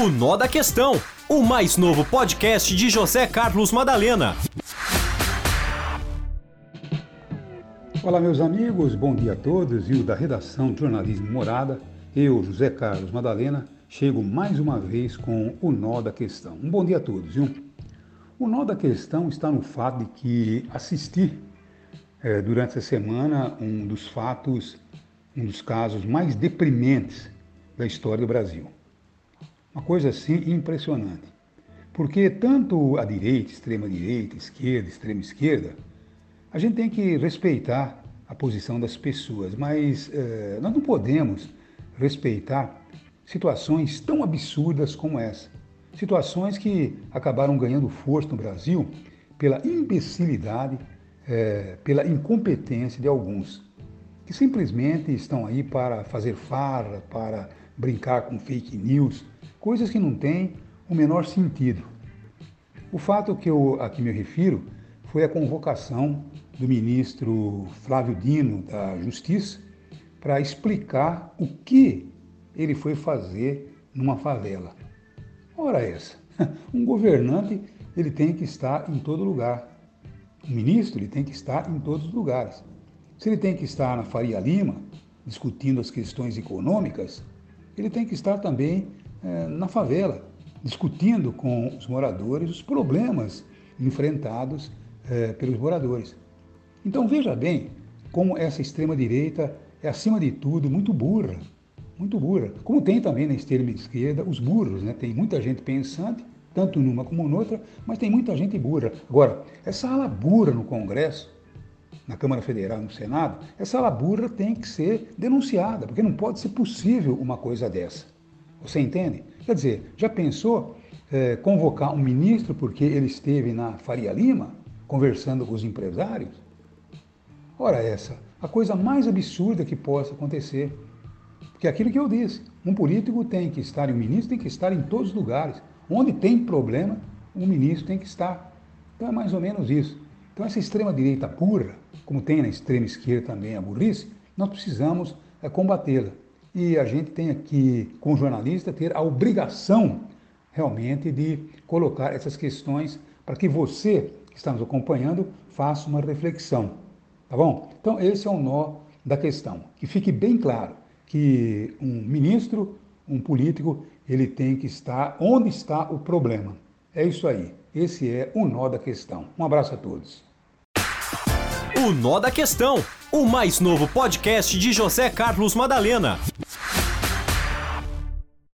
O Nó da Questão, o mais novo podcast de José Carlos Madalena. Olá, meus amigos, bom dia a todos. E o da redação Jornalismo Morada, eu, José Carlos Madalena, chego mais uma vez com o Nó da Questão. Um bom dia a todos, viu? O nó da questão está no fato de que assisti é, durante essa semana um dos fatos, um dos casos mais deprimentes da história do Brasil. Uma coisa assim impressionante. Porque tanto a direita, extrema-direita, esquerda, extrema-esquerda, a gente tem que respeitar a posição das pessoas, mas eh, nós não podemos respeitar situações tão absurdas como essa. Situações que acabaram ganhando força no Brasil pela imbecilidade, eh, pela incompetência de alguns, que simplesmente estão aí para fazer farra, para brincar com fake news, coisas que não têm o menor sentido. O fato que eu aqui me refiro foi a convocação do ministro Flávio Dino da Justiça para explicar o que ele foi fazer numa favela. Ora essa, um governante ele tem que estar em todo lugar. Um ministro ele tem que estar em todos os lugares. Se ele tem que estar na Faria Lima discutindo as questões econômicas, ele tem que estar também é, na favela, discutindo com os moradores os problemas enfrentados é, pelos moradores. Então veja bem como essa extrema-direita é, acima de tudo, muito burra. Muito burra. Como tem também na extrema esquerda os burros, né? Tem muita gente pensante, tanto numa como noutra, mas tem muita gente burra. Agora, essa ala burra no Congresso, na Câmara Federal, no Senado, essa ala burra tem que ser denunciada, porque não pode ser possível uma coisa dessa. Você entende? Quer dizer, já pensou é, convocar um ministro porque ele esteve na Faria Lima conversando com os empresários? Ora, essa, a coisa mais absurda que possa acontecer. Porque é aquilo que eu disse, um político tem que estar, e um ministro tem que estar em todos os lugares. Onde tem problema, um ministro tem que estar. Então é mais ou menos isso. Então essa extrema-direita pura, como tem na extrema esquerda também a burrice, nós precisamos é, combatê-la. E a gente tem aqui, como jornalista, ter a obrigação realmente de colocar essas questões para que você, que está nos acompanhando, faça uma reflexão. Tá bom? Então, esse é o nó da questão. Que fique bem claro que um ministro, um político, ele tem que estar onde está o problema. É isso aí. Esse é o nó da questão. Um abraço a todos. O Nó da Questão, o mais novo podcast de José Carlos Madalena.